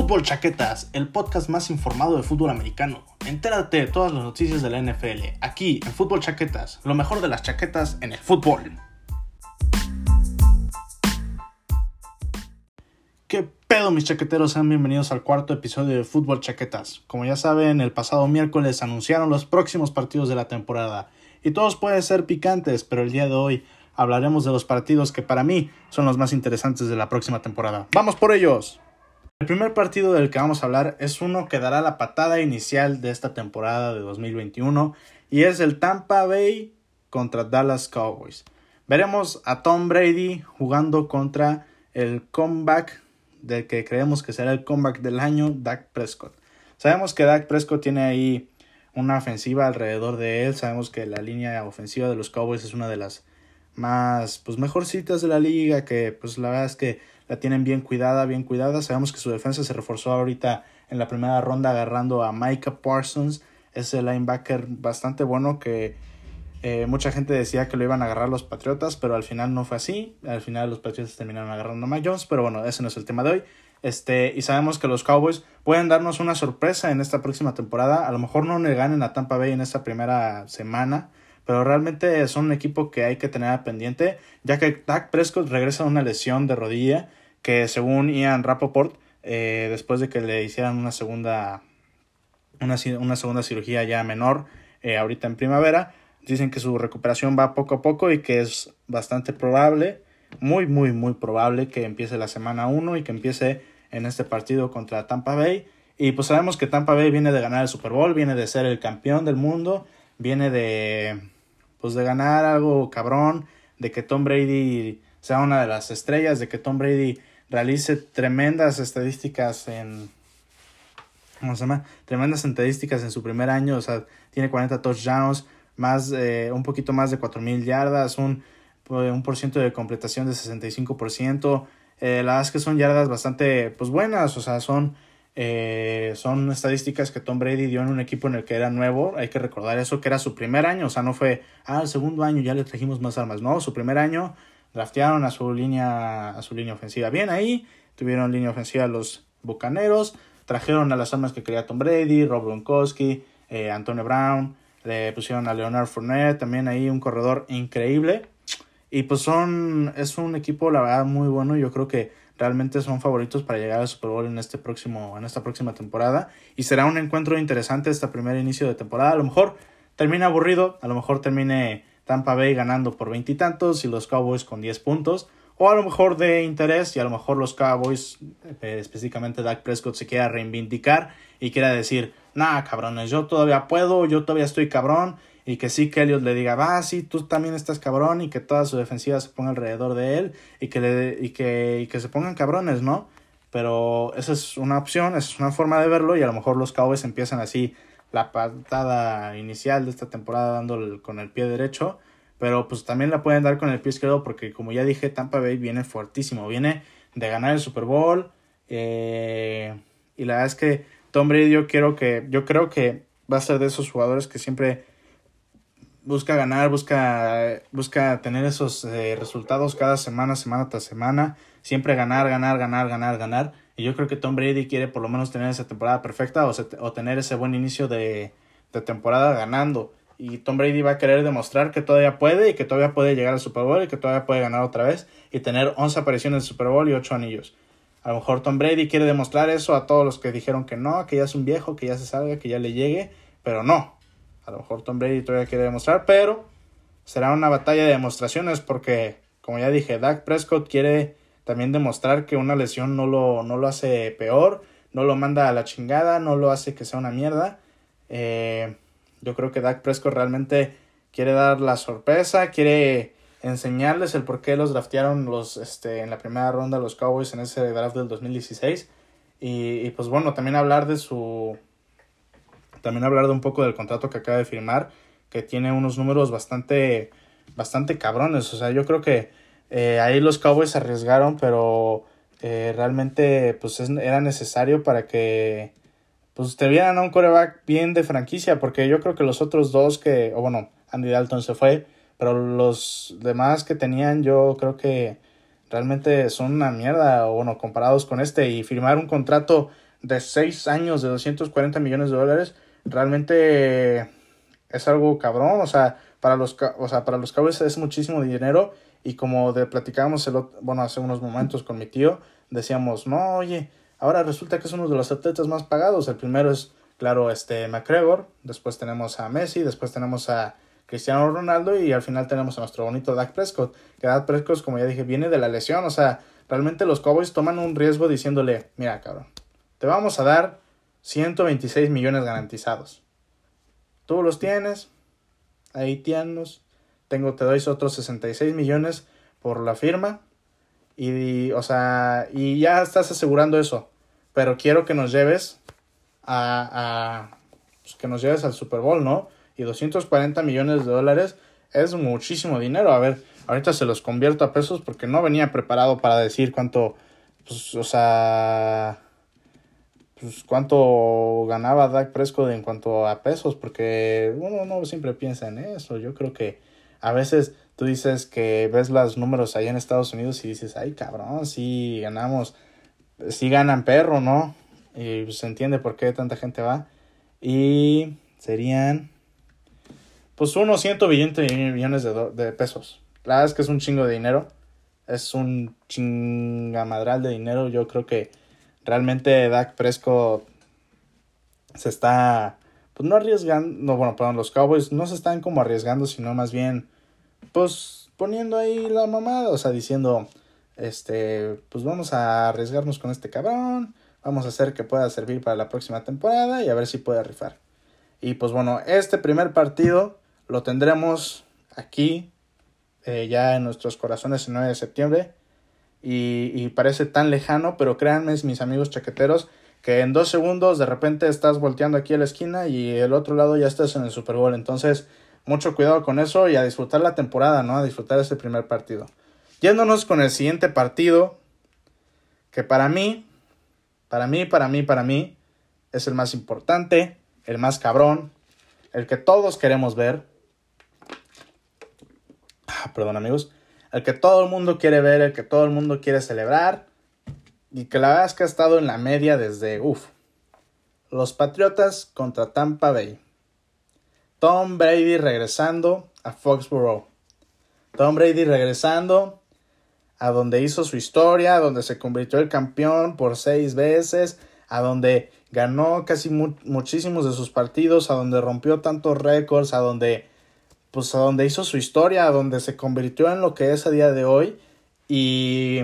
Fútbol Chaquetas, el podcast más informado de fútbol americano. Entérate de todas las noticias de la NFL, aquí en Fútbol Chaquetas, lo mejor de las chaquetas en el fútbol. ¿Qué pedo mis chaqueteros? Sean bienvenidos al cuarto episodio de Fútbol Chaquetas. Como ya saben, el pasado miércoles anunciaron los próximos partidos de la temporada. Y todos pueden ser picantes, pero el día de hoy hablaremos de los partidos que para mí son los más interesantes de la próxima temporada. ¡Vamos por ellos! El primer partido del que vamos a hablar es uno que dará la patada inicial de esta temporada de 2021 y es el Tampa Bay contra Dallas Cowboys. Veremos a Tom Brady jugando contra el comeback del que creemos que será el comeback del año, Dak Prescott. Sabemos que Dak Prescott tiene ahí una ofensiva alrededor de él. Sabemos que la línea ofensiva de los Cowboys es una de las más pues mejorcitas de la liga, que pues la verdad es que la tienen bien cuidada, bien cuidada. Sabemos que su defensa se reforzó ahorita en la primera ronda agarrando a Micah Parsons, ese linebacker bastante bueno que eh, mucha gente decía que lo iban a agarrar los Patriotas, pero al final no fue así. Al final los Patriotas terminaron agarrando a Mike Jones, pero bueno, ese no es el tema de hoy. Este, y sabemos que los Cowboys pueden darnos una sorpresa en esta próxima temporada. A lo mejor no le ganen a Tampa Bay en esta primera semana, pero realmente son un equipo que hay que tener pendiente, ya que Dak Prescott regresa de una lesión de rodilla que según Ian Rapoport, eh, después de que le hicieran una segunda, una, una segunda cirugía ya menor, eh, ahorita en primavera, dicen que su recuperación va poco a poco y que es bastante probable, muy, muy, muy probable que empiece la semana 1 y que empiece en este partido contra Tampa Bay. Y pues sabemos que Tampa Bay viene de ganar el Super Bowl, viene de ser el campeón del mundo, viene de pues de ganar algo cabrón, de que Tom Brady sea una de las estrellas, de que Tom Brady realice tremendas estadísticas en ¿cómo se llama? Tremendas estadísticas en su primer año, o sea, tiene 40 touchdowns, más eh, un poquito más de 4000 yardas, un pues, un por ciento de completación de 65%. Eh, la verdad que son yardas bastante pues buenas, o sea, son eh, son estadísticas que Tom Brady dio en un equipo en el que era nuevo. Hay que recordar eso, que era su primer año. O sea, no fue, ah, el segundo año ya le trajimos más armas. No, su primer año draftearon a su línea, a su línea ofensiva. Bien ahí, tuvieron línea ofensiva los Bucaneros. Trajeron a las armas que quería Tom Brady, Rob Gronkowski, eh, Antonio Brown. Le pusieron a Leonard Fournette, también ahí un corredor increíble. Y pues son, es un equipo, la verdad, muy bueno. Yo creo que realmente son favoritos para llegar al Super Bowl en este próximo en esta próxima temporada y será un encuentro interesante este primer inicio de temporada a lo mejor termina aburrido a lo mejor termine Tampa Bay ganando por veintitantos y, los Cowboys con diez puntos o a lo mejor de interés y a lo mejor los Cowboys eh, específicamente Dak Prescott se quiera reivindicar y quiera decir nah cabrones yo todavía puedo yo todavía estoy cabrón y que sí que Elliot le diga, va, sí, tú también estás cabrón y que toda su defensiva se ponga alrededor de él y que, le, y que, y que se pongan cabrones, ¿no? Pero esa es una opción, esa es una forma de verlo y a lo mejor los Cowboys empiezan así la patada inicial de esta temporada dando con el pie derecho, pero pues también la pueden dar con el pie izquierdo porque como ya dije, Tampa Bay viene fuertísimo, viene de ganar el Super Bowl eh, y la verdad es que Tom Brady yo quiero que, yo creo que va a ser de esos jugadores que siempre busca ganar, busca, busca tener esos eh, resultados cada semana, semana tras semana, siempre ganar, ganar, ganar, ganar, ganar. Y yo creo que Tom Brady quiere por lo menos tener esa temporada perfecta o, o tener ese buen inicio de, de, temporada ganando. Y Tom Brady va a querer demostrar que todavía puede y que todavía puede llegar al Super Bowl y que todavía puede ganar otra vez y tener 11 apariciones en Super Bowl y 8 anillos. A lo mejor Tom Brady quiere demostrar eso a todos los que dijeron que no, que ya es un viejo, que ya se salga, que ya le llegue, pero no. A lo mejor Tom Brady todavía quiere demostrar, pero será una batalla de demostraciones porque, como ya dije, Dak Prescott quiere también demostrar que una lesión no lo, no lo hace peor, no lo manda a la chingada, no lo hace que sea una mierda. Eh, yo creo que Dak Prescott realmente quiere dar la sorpresa, quiere enseñarles el por qué los draftearon los, este, en la primera ronda los Cowboys en ese draft del 2016. Y, y pues bueno, también hablar de su, también hablar de un poco del contrato que acaba de firmar, que tiene unos números bastante, bastante cabrones. O sea, yo creo que eh, ahí los Cowboys arriesgaron, pero eh, realmente pues era necesario para que pues te vieran a un coreback bien de franquicia, porque yo creo que los otros dos que, o bueno, Andy Dalton se fue, pero los demás que tenían yo creo que realmente son una mierda, o bueno, comparados con este, y firmar un contrato de 6 años de 240 millones de dólares, realmente es algo cabrón, o sea, para los, o sea, para los Cowboys es muchísimo dinero y como de platicábamos el, bueno, hace unos momentos con mi tío, decíamos, no, oye, ahora resulta que es uno de los atletas más pagados. El primero es, claro, este McGregor, después tenemos a Messi, después tenemos a Cristiano Ronaldo y al final tenemos a nuestro bonito Dak Prescott. Que Dak Prescott, como ya dije, viene de la lesión, o sea, realmente los Cowboys toman un riesgo diciéndole, mira, cabrón, te vamos a dar 126 millones garantizados. Tú los tienes, haitianos, tengo, te doy otros 66 millones por la firma. Y, o sea, y ya estás asegurando eso. Pero quiero que nos lleves a, a pues que nos lleves al Super Bowl, ¿no? Y 240 millones de dólares es muchísimo dinero. A ver, ahorita se los convierto a pesos porque no venía preparado para decir cuánto, pues, o sea, pues cuánto ganaba Dak Prescott en cuanto a pesos, porque uno no siempre piensa en eso. Yo creo que a veces tú dices que ves los números ahí en Estados Unidos y dices, ay cabrón, sí ganamos, sí ganan perro, ¿no? Y se entiende por qué tanta gente va. Y serían, pues unos 120 millones de, de pesos. La verdad es que es un chingo de dinero. Es un chingamadral de dinero. Yo creo que realmente Dak Prescott se está pues no arriesgando, no, bueno, perdón, los Cowboys no se están como arriesgando, sino más bien, pues poniendo ahí la mamada, o sea, diciendo, este, pues vamos a arriesgarnos con este cabrón, vamos a hacer que pueda servir para la próxima temporada y a ver si puede rifar. Y pues bueno, este primer partido lo tendremos aquí, eh, ya en nuestros corazones el 9 de septiembre. Y, y parece tan lejano, pero créanme, mis amigos chaqueteros, que en dos segundos de repente estás volteando aquí a la esquina y el otro lado ya estás en el Super Bowl. Entonces, mucho cuidado con eso y a disfrutar la temporada, ¿no? A disfrutar ese primer partido. Yéndonos con el siguiente partido, que para mí, para mí, para mí, para mí, es el más importante, el más cabrón, el que todos queremos ver. Ah, perdón amigos, el que todo el mundo quiere ver, el que todo el mundo quiere celebrar y que la verdad es que ha estado en la media desde, uff, los Patriotas contra Tampa Bay. Tom Brady regresando a Foxborough. Tom Brady regresando a donde hizo su historia, a donde se convirtió el campeón por seis veces, a donde ganó casi muchísimos de sus partidos, a donde rompió tantos récords, a donde pues a donde hizo su historia, a donde se convirtió en lo que es a día de hoy y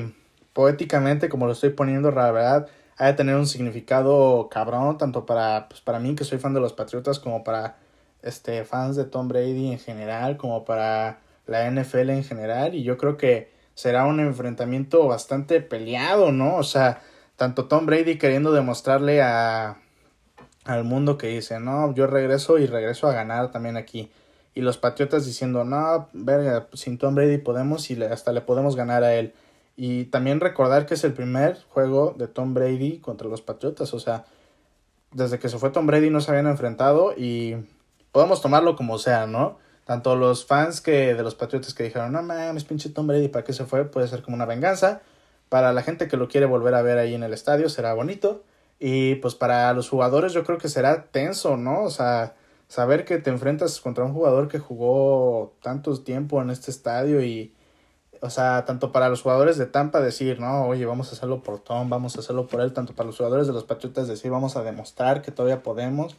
poéticamente, como lo estoy poniendo, la verdad, ha de tener un significado cabrón, tanto para, pues, para mí, que soy fan de los Patriotas, como para este, fans de Tom Brady en general, como para la NFL en general, y yo creo que será un enfrentamiento bastante peleado, ¿no? O sea, tanto Tom Brady queriendo demostrarle a al mundo que dice, no, yo regreso y regreso a ganar también aquí. Y los Patriotas diciendo, no, verga, sin Tom Brady podemos y hasta le podemos ganar a él. Y también recordar que es el primer juego de Tom Brady contra los Patriotas. O sea, desde que se fue Tom Brady no se habían enfrentado y podemos tomarlo como sea, ¿no? Tanto los fans que de los Patriotas que dijeron, no mames, pinche Tom Brady, ¿para qué se fue? Puede ser como una venganza. Para la gente que lo quiere volver a ver ahí en el estadio será bonito. Y pues para los jugadores yo creo que será tenso, ¿no? O sea, saber que te enfrentas contra un jugador que jugó tanto tiempo en este estadio y o sea, tanto para los jugadores de Tampa decir, no, oye, vamos a hacerlo por Tom, vamos a hacerlo por él, tanto para los jugadores de los Patriotas decir, vamos a demostrar que todavía podemos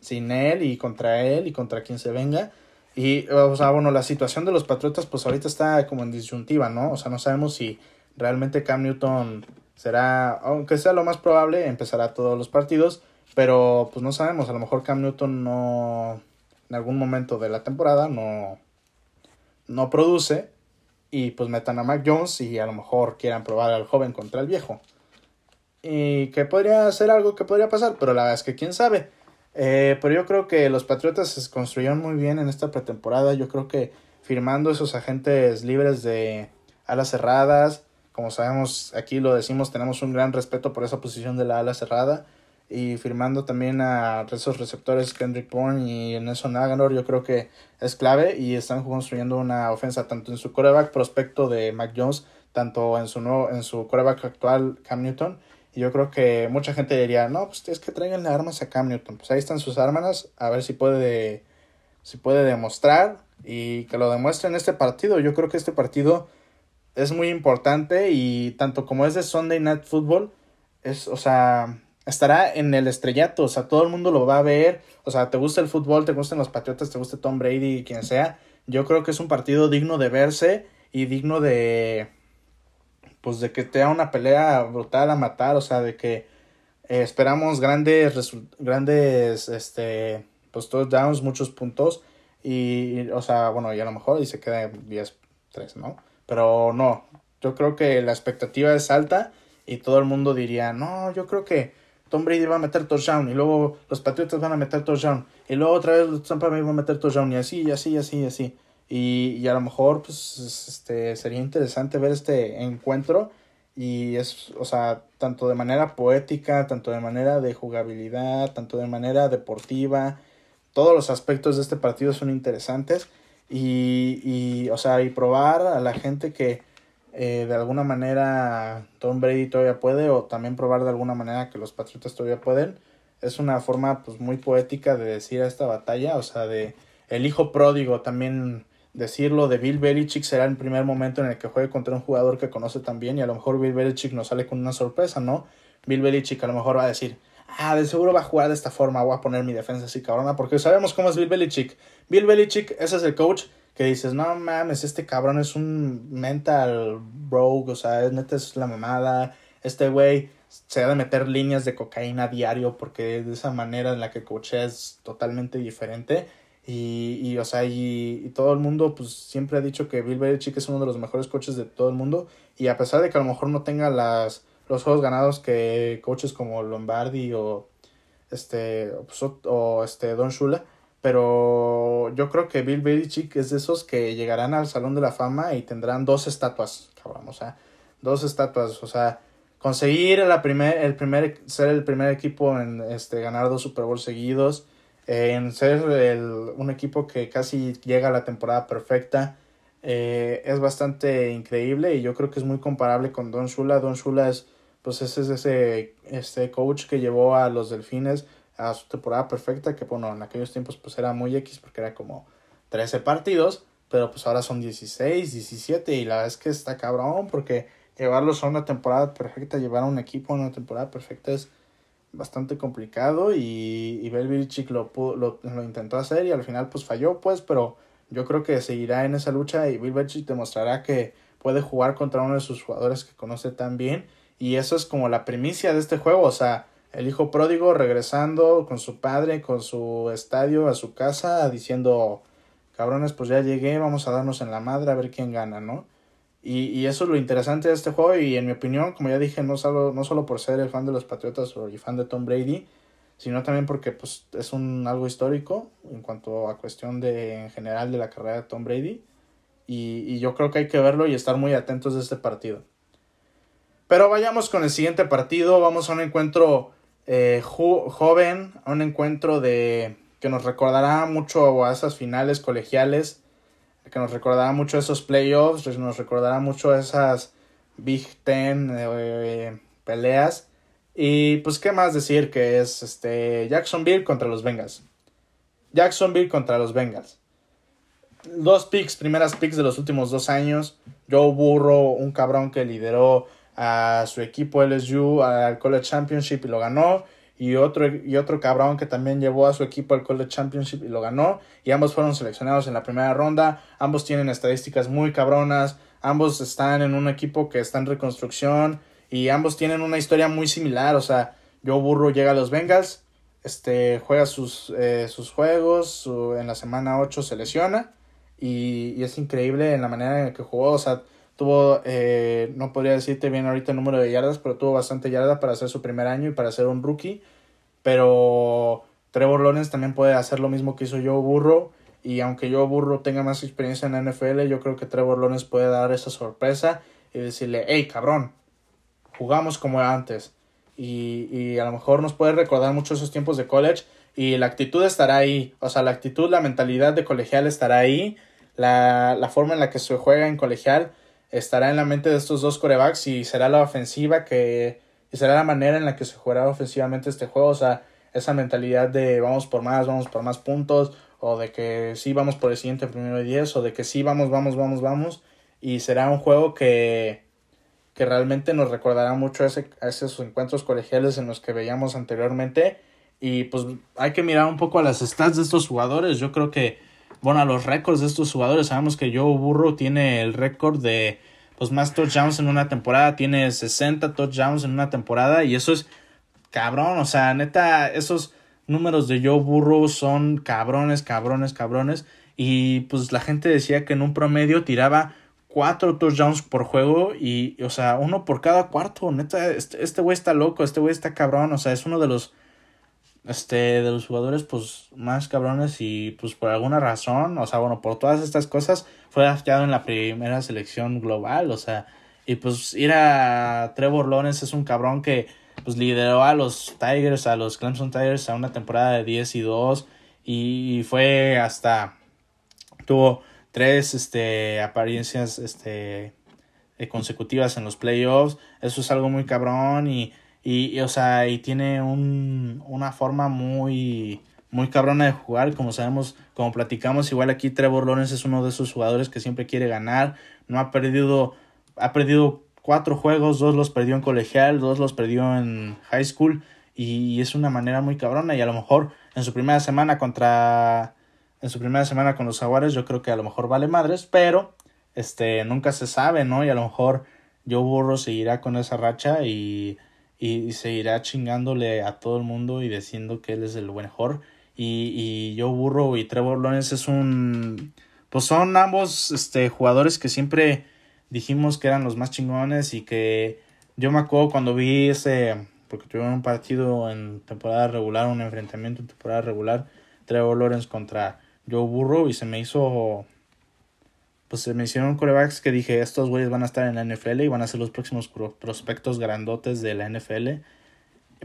sin él y contra él y contra quien se venga. Y, o sea, bueno, la situación de los Patriotas, pues ahorita está como en disyuntiva, ¿no? O sea, no sabemos si realmente Cam Newton será, aunque sea lo más probable, empezará todos los partidos, pero pues no sabemos, a lo mejor Cam Newton no, en algún momento de la temporada no, no produce y pues metan a Mac Jones y a lo mejor quieran probar al joven contra el viejo. Y que podría ser algo que podría pasar, pero la verdad es que quién sabe. Eh, pero yo creo que los Patriotas se construyeron muy bien en esta pretemporada. Yo creo que firmando esos agentes libres de alas cerradas, como sabemos, aquí lo decimos, tenemos un gran respeto por esa posición de la ala cerrada y firmando también a esos receptores Kendrick Bourne y Nelson Aguilar yo creo que es clave y están construyendo una ofensa tanto en su coreback prospecto de Mac Jones tanto en su nuevo, en su coreback actual Cam Newton Y yo creo que mucha gente diría, no, pues es que traigan armas a Cam Newton. Pues ahí están sus armas, a ver si puede, si puede demostrar y que lo demuestre en este partido. Yo creo que este partido es muy importante y tanto como es de Sunday Night Football, es, o sea, estará en el estrellato, o sea, todo el mundo lo va a ver, o sea, te gusta el fútbol, te gustan los Patriotas, te gusta Tom Brady, quien sea, yo creo que es un partido digno de verse y digno de, pues de que te da una pelea brutal a matar, o sea, de que eh, esperamos grandes, grandes, este, pues touchdowns, muchos puntos y, o sea, bueno, y a lo mejor y se queda 10-3, ¿no? Pero no, yo creo que la expectativa es alta y todo el mundo diría, no, yo creo que Tom Brady va a meter touchdown y luego los Patriotas van a meter touchdown y luego otra vez Tampa Bay va a meter touchdown y así, y así, y así, y así. Y, y a lo mejor pues este sería interesante ver este encuentro y es, o sea, tanto de manera poética, tanto de manera de jugabilidad, tanto de manera deportiva, todos los aspectos de este partido son interesantes y, y o sea, y probar a la gente que eh, de alguna manera Tom Brady todavía puede o también probar de alguna manera que los Patriotas todavía pueden, es una forma pues muy poética de decir a esta batalla, o sea, de el hijo pródigo también decirlo de Bill Belichick será el primer momento en el que juegue contra un jugador que conoce también y a lo mejor Bill Belichick nos sale con una sorpresa, ¿no? Bill Belichick a lo mejor va a decir, ah, de seguro va a jugar de esta forma, voy a poner mi defensa así cabrona, porque sabemos cómo es Bill Belichick. Bill Belichick, ese es el coach que dices, no mames, este cabrón es un mental broke, o sea, neta es la mamada, este güey se ha de meter líneas de cocaína diario porque de esa manera en la que coachea es totalmente diferente y, y o sea, y, y, todo el mundo pues siempre ha dicho que Bill Belichick es uno de los mejores coaches de todo el mundo. Y a pesar de que a lo mejor no tenga las, los juegos ganados que coaches como Lombardi o este, o, o este Don Shula, pero yo creo que Bill Belichick es de esos que llegarán al Salón de la Fama y tendrán dos estatuas, cabrón, o sea, dos estatuas, o sea, conseguir la primer, el primer, ser el primer equipo en este, ganar dos Super Bowls seguidos, en ser el, un equipo que casi llega a la temporada perfecta. Eh, es bastante increíble y yo creo que es muy comparable con Don Shula. Don Shula es, pues ese es ese este coach que llevó a los Delfines a su temporada perfecta, que bueno, en aquellos tiempos pues era muy X porque era como 13 partidos, pero pues ahora son 16, 17 y la verdad es que está cabrón porque llevarlos a una temporada perfecta, llevar a un equipo a una temporada perfecta es bastante complicado y, y Belichick lo, lo, lo, intentó hacer y al final pues falló pues, pero yo creo que seguirá en esa lucha y Bill Belichick demostrará que puede jugar contra uno de sus jugadores que conoce tan bien y eso es como la primicia de este juego, o sea, el hijo pródigo regresando con su padre, con su estadio a su casa diciendo, cabrones, pues ya llegué, vamos a darnos en la madre a ver quién gana, ¿no? Y, y, eso es lo interesante de este juego y en mi opinión, como ya dije, no solo, no solo por ser el fan de los Patriotas o el fan de Tom Brady, sino también porque pues, es un algo histórico en cuanto a cuestión de en general de la carrera de Tom Brady. Y, y yo creo que hay que verlo y estar muy atentos de este partido. Pero vayamos con el siguiente partido. Vamos a un encuentro eh, joven, a un encuentro de que nos recordará mucho a esas finales colegiales que nos recordará mucho esos playoffs, nos recordará mucho esas Big Ten eh, peleas. Y pues, ¿qué más decir? Que es este Jacksonville contra los Bengals. Jacksonville contra los Bengals. Dos picks, primeras picks de los últimos dos años. Joe Burrow, un cabrón que lideró a su equipo LSU al College Championship y lo ganó y otro, y otro cabrón que también llevó a su equipo al College Championship y lo ganó. Y ambos fueron seleccionados en la primera ronda. Ambos tienen estadísticas muy cabronas. Ambos están en un equipo que está en reconstrucción. Y ambos tienen una historia muy similar. O sea, Joe Burro llega a los Bengals. Este, juega sus, eh, sus juegos. en la semana 8 se lesiona. Y, y, es increíble en la manera en la que jugó. O sea, Tuvo, eh, no podría decirte bien ahorita el número de yardas, pero tuvo bastante yarda para hacer su primer año y para ser un rookie. Pero Trevor Lawrence también puede hacer lo mismo que hizo Joe Burro. Y aunque Joe Burro tenga más experiencia en la NFL, yo creo que Trevor Lawrence puede dar esa sorpresa y decirle, hey cabrón, jugamos como antes. Y, y a lo mejor nos puede recordar mucho esos tiempos de college y la actitud estará ahí. O sea, la actitud, la mentalidad de colegial estará ahí. La, la forma en la que se juega en colegial estará en la mente de estos dos corebacks y será la ofensiva que y será la manera en la que se jugará ofensivamente este juego, o sea, esa mentalidad de vamos por más, vamos por más puntos, o de que sí vamos por el siguiente primero de 10, o de que sí vamos, vamos, vamos, vamos, y será un juego que, que realmente nos recordará mucho a, ese, a esos encuentros colegiales en los que veíamos anteriormente, y pues hay que mirar un poco a las stats de estos jugadores, yo creo que, bueno, a los récords de estos jugadores, sabemos que Joe Burro tiene el récord de pues más touchdowns en una temporada, tiene 60 touchdowns en una temporada y eso es cabrón, o sea, neta, esos números de Joe Burrow son cabrones, cabrones, cabrones. Y pues la gente decía que en un promedio tiraba cuatro touchdowns por juego y, o sea, uno por cada cuarto, neta, este, este güey está loco, este güey está cabrón, o sea, es uno de los este de los jugadores pues más cabrones y pues por alguna razón, o sea, bueno, por todas estas cosas fue drafteado en la primera selección global, o sea, y pues ir a Trevor Lawrence es un cabrón que pues lideró a los Tigers, a los Clemson Tigers a una temporada de 10 y 2 y fue hasta tuvo tres este apariencias este consecutivas en los playoffs, eso es algo muy cabrón y y, o sea, y tiene un, una forma muy, muy cabrona de jugar. Como sabemos, como platicamos, igual aquí Trevor Lawrence es uno de esos jugadores que siempre quiere ganar. No ha perdido, ha perdido cuatro juegos, dos los perdió en colegial, dos los perdió en high school. Y es una manera muy cabrona. Y a lo mejor en su primera semana contra. En su primera semana con los Jaguares, yo creo que a lo mejor vale madres, pero este nunca se sabe, ¿no? Y a lo mejor Joe Burro seguirá con esa racha y y, seguirá chingándole a todo el mundo y diciendo que él es el mejor. Y, y Joe Burrow y Trevor Lawrence es un... Pues son ambos este, jugadores que siempre dijimos que eran los más chingones y que yo me acuerdo cuando vi ese... Porque tuvieron un partido en temporada regular, un enfrentamiento en temporada regular, Trevor Lawrence contra Joe Burrow y se me hizo pues se me hicieron corebacks que dije, estos güeyes van a estar en la NFL y van a ser los próximos prospectos grandotes de la NFL.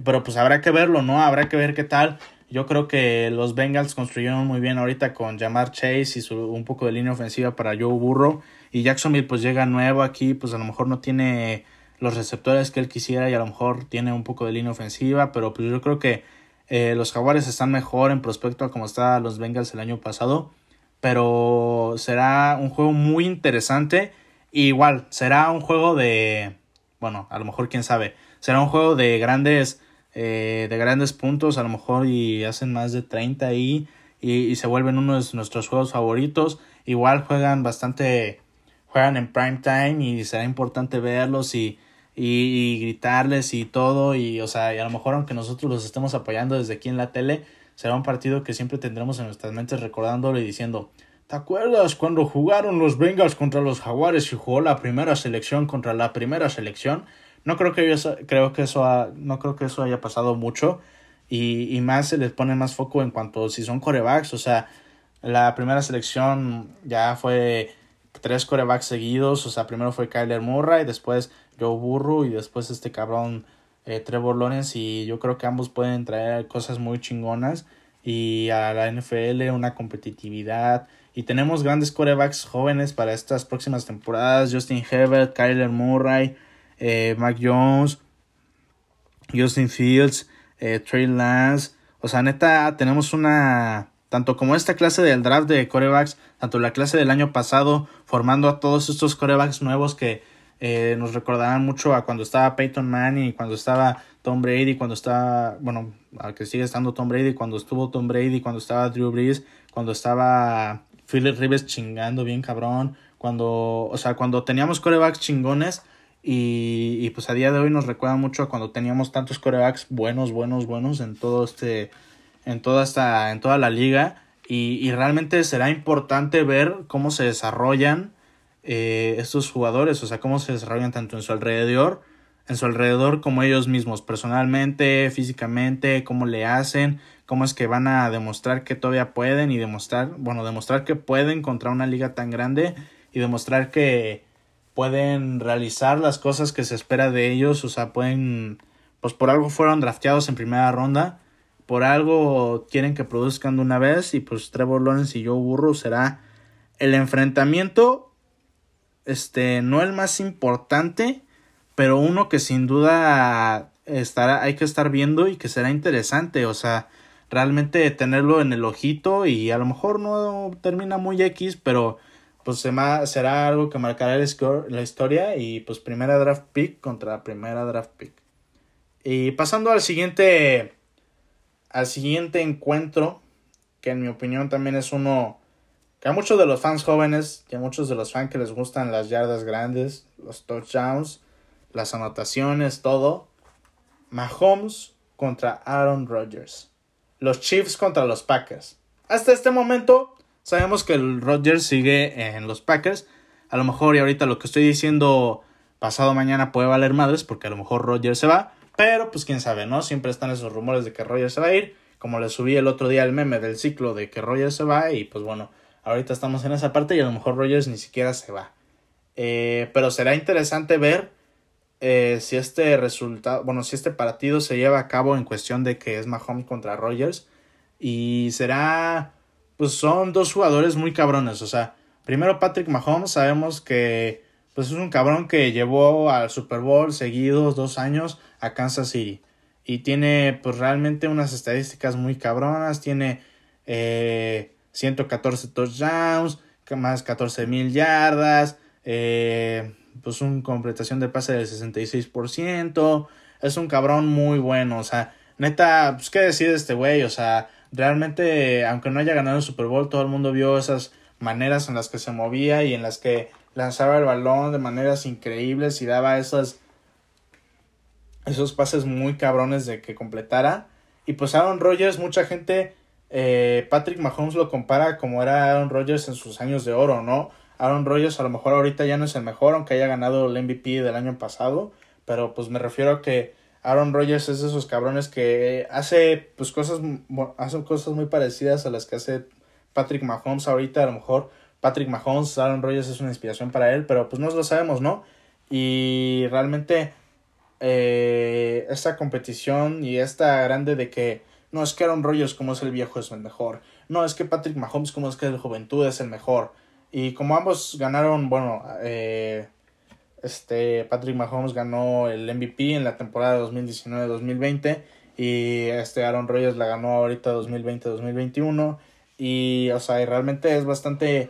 Pero pues habrá que verlo, ¿no? Habrá que ver qué tal. Yo creo que los Bengals construyeron muy bien ahorita con Jamar Chase y su, un poco de línea ofensiva para Joe Burrow. Y Jacksonville pues llega nuevo aquí, pues a lo mejor no tiene los receptores que él quisiera y a lo mejor tiene un poco de línea ofensiva, pero pues yo creo que eh, los Jaguares están mejor en prospecto a como estaban los Bengals el año pasado pero será un juego muy interesante. igual, será un juego de, bueno, a lo mejor quién sabe, será un juego de grandes, eh, de grandes puntos, a lo mejor y hacen más de 30 ahí y, y se vuelven uno de nuestros juegos favoritos. Igual juegan bastante, juegan en prime time y será importante verlos y, y, y gritarles y todo y, o sea, y a lo mejor aunque nosotros los estemos apoyando desde aquí en la tele, será un partido que siempre tendremos en nuestras mentes recordándolo y diciendo, ¿te acuerdas cuando jugaron los Bengals contra los Jaguares y jugó la primera selección contra la primera selección? No creo que eso, creo que eso no creo que eso haya pasado mucho y, y más se les pone más foco en cuanto si son corebacks, o sea, la primera selección ya fue tres corebacks seguidos, o sea, primero fue Kyler Murray, después Joe Burrow y después este cabrón eh, Trevor Lawrence y yo creo que ambos pueden traer cosas muy chingonas. Y a la NFL una competitividad. Y tenemos grandes corebacks jóvenes para estas próximas temporadas. Justin Herbert, Kyler Murray, eh, Mac Jones, Justin Fields, eh, Trey Lance, o sea neta tenemos una tanto como esta clase del draft de corebacks, tanto la clase del año pasado formando a todos estos corebacks nuevos que eh, nos recordarán mucho a cuando estaba Peyton Manning, cuando estaba Tom Brady, cuando estaba, bueno, al que sigue estando Tom Brady, cuando estuvo Tom Brady, cuando estaba Drew Brees, cuando estaba Philip Rivers chingando bien cabrón, cuando, o sea, cuando teníamos corebacks chingones y, y pues a día de hoy nos recuerda mucho a cuando teníamos tantos corebacks buenos, buenos, buenos en todo este, en toda esta, en toda la liga. Y, y realmente será importante ver cómo se desarrollan eh, estos jugadores, o sea, cómo se desarrollan tanto en su alrededor, en su alrededor como ellos mismos, personalmente, físicamente, cómo le hacen, cómo es que van a demostrar que todavía pueden y demostrar, bueno, demostrar que pueden contra una liga tan grande y demostrar que pueden realizar las cosas que se espera de ellos, o sea, pueden, pues por algo fueron drafteados en primera ronda, por algo quieren que produzcan de una vez y pues Trevor Lawrence y Joe Burrow será el enfrentamiento este, no el más importante, pero uno que sin duda estará, hay que estar viendo y que será interesante, o sea, realmente tenerlo en el ojito y a lo mejor no termina muy X, pero pues será algo que marcará la historia y pues primera draft pick contra primera draft pick. Y pasando al siguiente al siguiente encuentro, que en mi opinión también es uno que a muchos de los fans jóvenes y a muchos de los fans que les gustan las yardas grandes, los touchdowns, las anotaciones, todo, Mahomes contra Aaron Rodgers. Los Chiefs contra los Packers. Hasta este momento sabemos que el Rodgers sigue en los Packers. A lo mejor y ahorita lo que estoy diciendo pasado mañana puede valer madres porque a lo mejor Rodgers se va. Pero pues quién sabe, ¿no? Siempre están esos rumores de que Rodgers se va a ir. Como le subí el otro día el meme del ciclo de que Rodgers se va. Y pues bueno, ahorita estamos en esa parte y a lo mejor Rodgers ni siquiera se va. Eh, pero será interesante ver eh, si este resultado, bueno, si este partido se lleva a cabo en cuestión de que es Mahomes contra Rodgers. Y será, pues son dos jugadores muy cabrones. O sea, primero Patrick Mahomes, sabemos que pues es un cabrón que llevó al Super Bowl seguidos dos años a Kansas City. Y tiene pues realmente unas estadísticas muy cabronas. Tiene eh, 114 touchdowns, más 14 mil yardas. Eh, pues una completación de pase del 66%. Es un cabrón muy bueno. O sea, neta, pues qué decir de este güey. O sea, realmente, aunque no haya ganado el Super Bowl, todo el mundo vio esas maneras en las que se movía y en las que lanzaba el balón de maneras increíbles y daba esas esos pases muy cabrones de que completara. Y pues Aaron Rodgers, mucha gente, eh, Patrick Mahomes lo compara como era Aaron Rodgers en sus años de oro, ¿no? Aaron Rodgers a lo mejor ahorita ya no es el mejor, aunque haya ganado el MVP del año pasado, pero pues me refiero a que Aaron Rodgers es de esos cabrones que hace pues cosas, hace cosas muy parecidas a las que hace Patrick Mahomes ahorita, a lo mejor Patrick Mahomes, Aaron Rodgers es una inspiración para él, pero pues no lo sabemos, ¿no? Y realmente eh, esta competición y esta grande de que no es que Aaron Rodgers como es el viejo es el mejor, no es que Patrick Mahomes como es que el juventud es el mejor. Y como ambos ganaron, bueno, eh, este Patrick Mahomes ganó el MVP en la temporada 2019-2020 y este Aaron Rodgers la ganó ahorita 2020-2021 y o sea, y realmente es bastante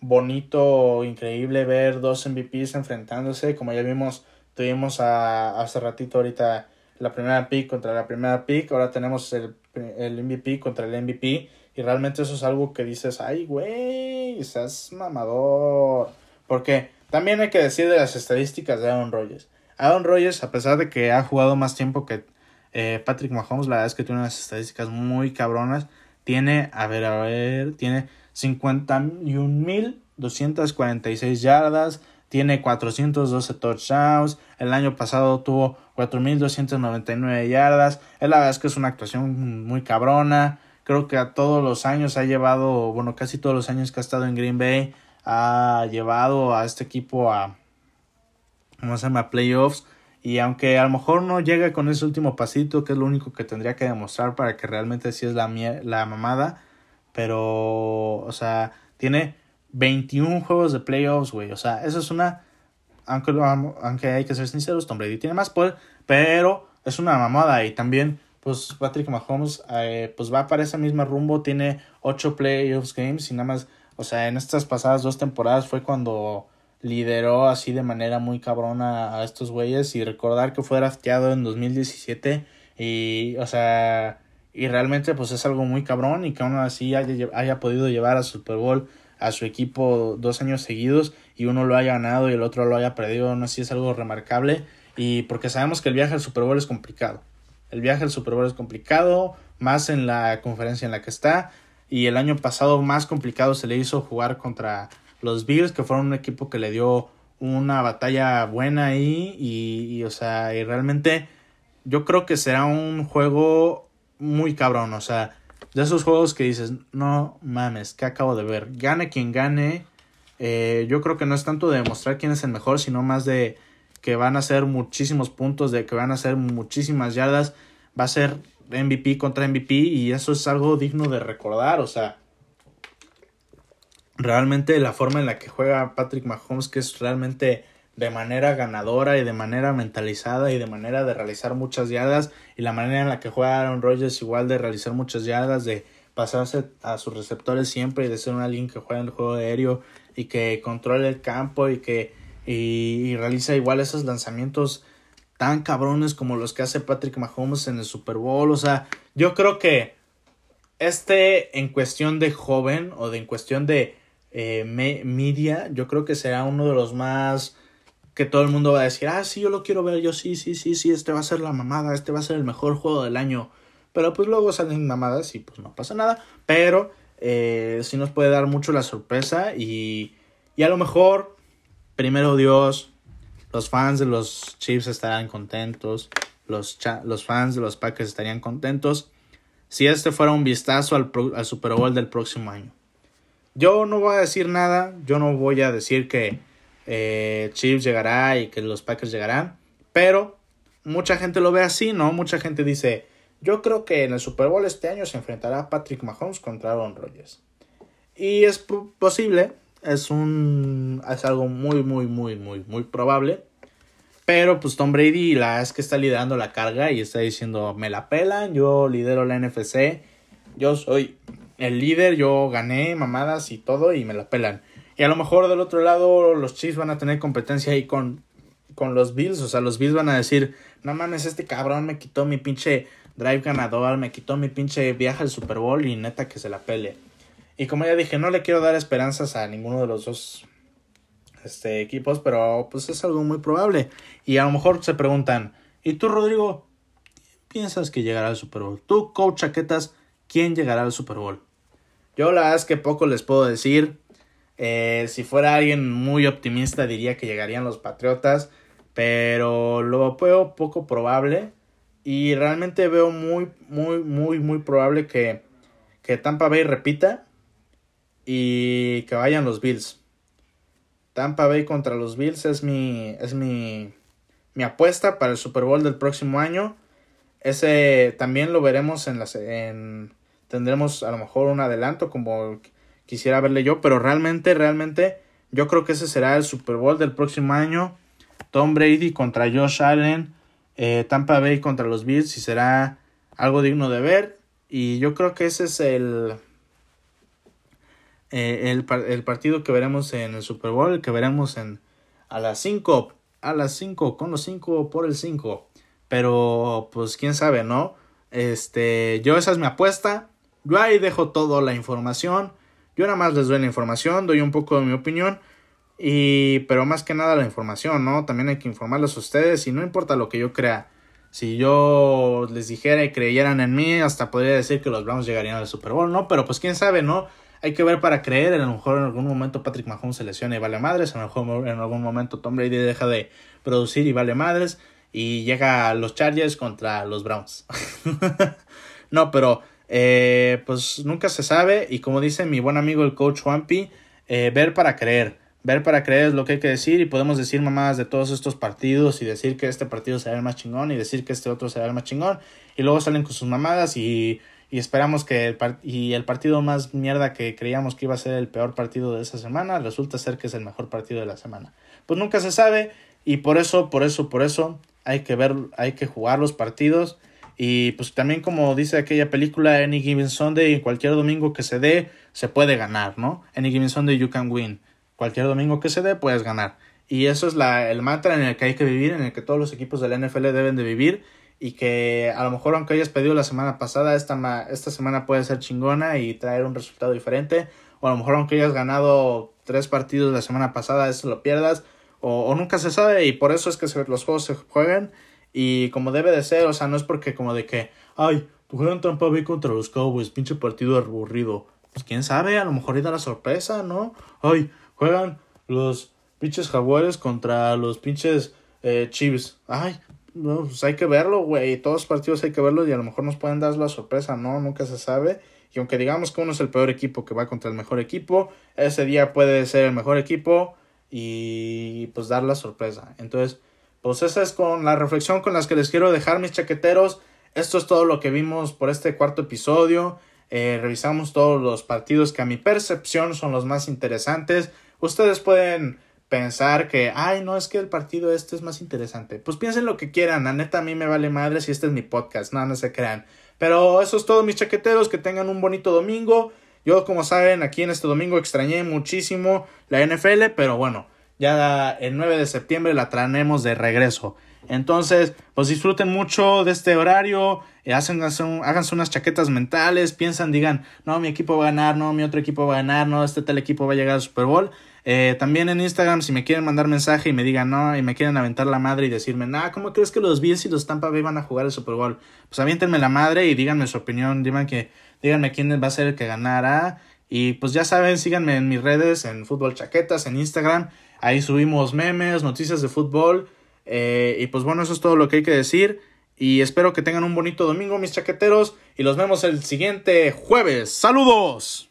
bonito, increíble ver dos MVPs enfrentándose, como ya vimos Tuvimos a, hace ratito ahorita la primera pick contra la primera pick, ahora tenemos el, el MVP contra el MVP y realmente eso es algo que dices, ay güey, estás mamador. Porque también hay que decir de las estadísticas de Aaron Rodgers. Aaron Rodgers, a pesar de que ha jugado más tiempo que eh, Patrick Mahomes, la verdad es que tiene unas estadísticas muy cabronas. Tiene, a ver, a ver, tiene 51.246 yardas, tiene 412 touchdowns, el año pasado tuvo 4.299 yardas, la verdad es que es una actuación muy cabrona, creo que a todos los años ha llevado, bueno, casi todos los años que ha estado en Green Bay, ha llevado a este equipo a, ¿cómo se llama?, playoffs, y aunque a lo mejor no llega con ese último pasito, que es lo único que tendría que demostrar para que realmente sí es la, la mamada, pero, o sea, tiene 21 juegos de playoffs, güey. O sea, eso es una. Aunque, aunque hay que ser sinceros, Tom Brady tiene más poder, pero es una mamada. Y también, pues, Patrick Mahomes, eh, pues va para esa misma rumbo. Tiene 8 playoffs games y nada más. O sea, en estas pasadas dos temporadas fue cuando lideró así de manera muy cabrona a estos güeyes. Y recordar que fue drafteado en 2017. Y, o sea, y realmente, pues es algo muy cabrón. Y que aún así haya, haya podido llevar a Super Bowl a su equipo dos años seguidos y uno lo haya ganado y el otro lo haya perdido, no sé si es algo remarcable y porque sabemos que el viaje al Super Bowl es complicado. El viaje al Super Bowl es complicado, más en la conferencia en la que está y el año pasado más complicado se le hizo jugar contra los Bills, que fueron un equipo que le dio una batalla buena ahí y, y o sea, y realmente yo creo que será un juego muy cabrón, o sea, de esos juegos que dices, no mames, ¿qué acabo de ver? Gane quien gane. Eh, yo creo que no es tanto de demostrar quién es el mejor, sino más de que van a ser muchísimos puntos, de que van a ser muchísimas yardas. Va a ser MVP contra MVP y eso es algo digno de recordar. O sea, realmente la forma en la que juega Patrick Mahomes, que es realmente de manera ganadora y de manera mentalizada y de manera de realizar muchas yardas y la manera en la que juega Aaron Rodgers igual de realizar muchas yardas, de pasarse a sus receptores siempre y de ser una línea que juega en el juego aéreo y que controle el campo y que y, realiza igual esos lanzamientos tan cabrones como los que hace Patrick Mahomes en el Super Bowl. O sea, yo creo que este en cuestión de joven o de en cuestión de eh, media, yo creo que será uno de los más que todo el mundo va a decir, ah, sí, yo lo quiero ver, yo sí, sí, sí, sí, este va a ser la mamada, este va a ser el mejor juego del año. Pero pues luego salen mamadas y pues no pasa nada. Pero eh, sí nos puede dar mucho la sorpresa y, y a lo mejor, primero Dios, los fans de los Chiefs estarán contentos, los, los fans de los Packers estarían contentos si este fuera un vistazo al, al Super Bowl del próximo año. Yo no voy a decir nada, yo no voy a decir que eh, Chiefs llegará y que los Packers llegarán, pero mucha gente lo ve así, ¿no? Mucha gente dice, yo creo que en el Super Bowl este año se enfrentará Patrick Mahomes contra Aaron Rodgers. Y es posible, es un es algo muy muy muy muy muy probable. Pero pues Tom Brady la es que está liderando la carga y está diciendo, "Me la pelan, yo lidero la NFC. Yo soy el líder, yo gané mamadas y todo y me la pelan. Y a lo mejor del otro lado los Chiefs van a tener competencia ahí con, con los Bills. O sea, los Bills van a decir, no mames, este cabrón me quitó mi pinche drive ganador, me quitó mi pinche viaje al Super Bowl y neta que se la pele. Y como ya dije, no le quiero dar esperanzas a ninguno de los dos este, equipos, pero pues es algo muy probable. Y a lo mejor se preguntan, ¿y tú, Rodrigo, piensas que llegará al Super Bowl? Tú, coach Chaquetas, ¿quién llegará al Super Bowl? Yo la verdad es que poco les puedo decir. Eh, si fuera alguien muy optimista diría que llegarían los Patriotas, pero lo veo poco probable y realmente veo muy, muy, muy, muy probable que, que Tampa Bay repita y que vayan los Bills. Tampa Bay contra los Bills es mi, es mi, mi apuesta para el Super Bowl del próximo año. Ese también lo veremos en, las, en, tendremos a lo mejor un adelanto como quisiera verle yo, pero realmente, realmente yo creo que ese será el Super Bowl del próximo año. Tom Brady contra Josh Allen, eh, Tampa Bay contra los Bills y será algo digno de ver. Y yo creo que ese es el, eh, el, el, partido que veremos en el Super Bowl, que veremos en a las 5, a las 5, con los 5 por el 5. Pero pues quién sabe, ¿no? Este, yo esa es mi apuesta. Yo ahí dejo toda la información. Yo nada más les doy la información, doy un poco de mi opinión. Y, pero más que nada la información, ¿no? También hay que informarles a ustedes y no importa lo que yo crea. Si yo les dijera y creyeran en mí, hasta podría decir que los Browns llegarían al Super Bowl, ¿no? Pero pues quién sabe, ¿no? Hay que ver para creer. A lo mejor en algún momento Patrick Mahomes se lesiona y vale madres. A lo mejor en algún momento Tom Brady deja de producir y vale madres. Y llega a los Chargers contra los Browns. no, pero eh, pues nunca se sabe y como dice mi buen amigo el coach Juanpi, eh, ver para creer. Ver para creer es lo que hay que decir y podemos decir mamadas de todos estos partidos y decir que este partido será el más chingón y decir que este otro será el más chingón y luego salen con sus mamadas y, y esperamos que el, y el partido más mierda que creíamos que iba a ser el peor partido de esa semana resulta ser que es el mejor partido de la semana. Pues nunca se sabe y por eso, por eso, por eso hay que ver, hay que jugar los partidos y pues también como dice aquella película, Any Given Sunday, cualquier domingo que se dé, se puede ganar, ¿no? Any Given Sunday you can win. Cualquier domingo que se dé, puedes ganar. Y eso es la, el mantra en el que hay que vivir, en el que todos los equipos de la NFL deben de vivir. Y que a lo mejor aunque hayas pedido la semana pasada, esta, esta semana puede ser chingona y traer un resultado diferente. O a lo mejor aunque hayas ganado tres partidos la semana pasada, eso lo pierdas. O, o nunca se sabe y por eso es que los juegos se juegan y como debe de ser, o sea, no es porque como de que, ay, juegan Tampa Bay contra los Cowboys, pinche partido aburrido. Pues quién sabe, a lo mejor da la sorpresa, ¿no? Ay, juegan los pinches jaguares contra los pinches eh, Chiefs. Ay, no, pues hay que verlo, güey. Todos los partidos hay que verlos y a lo mejor nos pueden dar la sorpresa, ¿no? Nunca se sabe. Y aunque digamos que uno es el peor equipo que va contra el mejor equipo, ese día puede ser el mejor equipo y pues dar la sorpresa. Entonces, pues esa es con la reflexión con las que les quiero dejar mis chaqueteros. Esto es todo lo que vimos por este cuarto episodio. Eh, revisamos todos los partidos que a mi percepción son los más interesantes. Ustedes pueden pensar que, ay, no, es que el partido este es más interesante. Pues piensen lo que quieran, la neta a mí me vale madre si este es mi podcast, no, no se crean. Pero eso es todo, mis chaqueteros, que tengan un bonito domingo. Yo, como saben, aquí en este domingo extrañé muchísimo la NFL, pero bueno, ya el 9 de septiembre la traemos de regreso. Entonces, pues disfruten mucho de este horario, eh, hacen, háganse unas chaquetas mentales, piensan, digan, no, mi equipo va a ganar, no, mi otro equipo va a ganar, no, este tal equipo va a llegar al Super Bowl. Eh, también en Instagram, si me quieren mandar mensaje y me digan no, y me quieren aventar la madre y decirme, nah, ¿cómo crees que los Bills y los Tampa Bay van a jugar el Super Bowl? Pues aviéntenme la madre y díganme su opinión, díganme, que, díganme quién va a ser el que ganará. Y pues ya saben, síganme en mis redes, en Fútbol Chaquetas, en Instagram. Ahí subimos memes, noticias de fútbol. Eh, y pues bueno, eso es todo lo que hay que decir. Y espero que tengan un bonito domingo, mis chaqueteros. Y los vemos el siguiente jueves. ¡Saludos!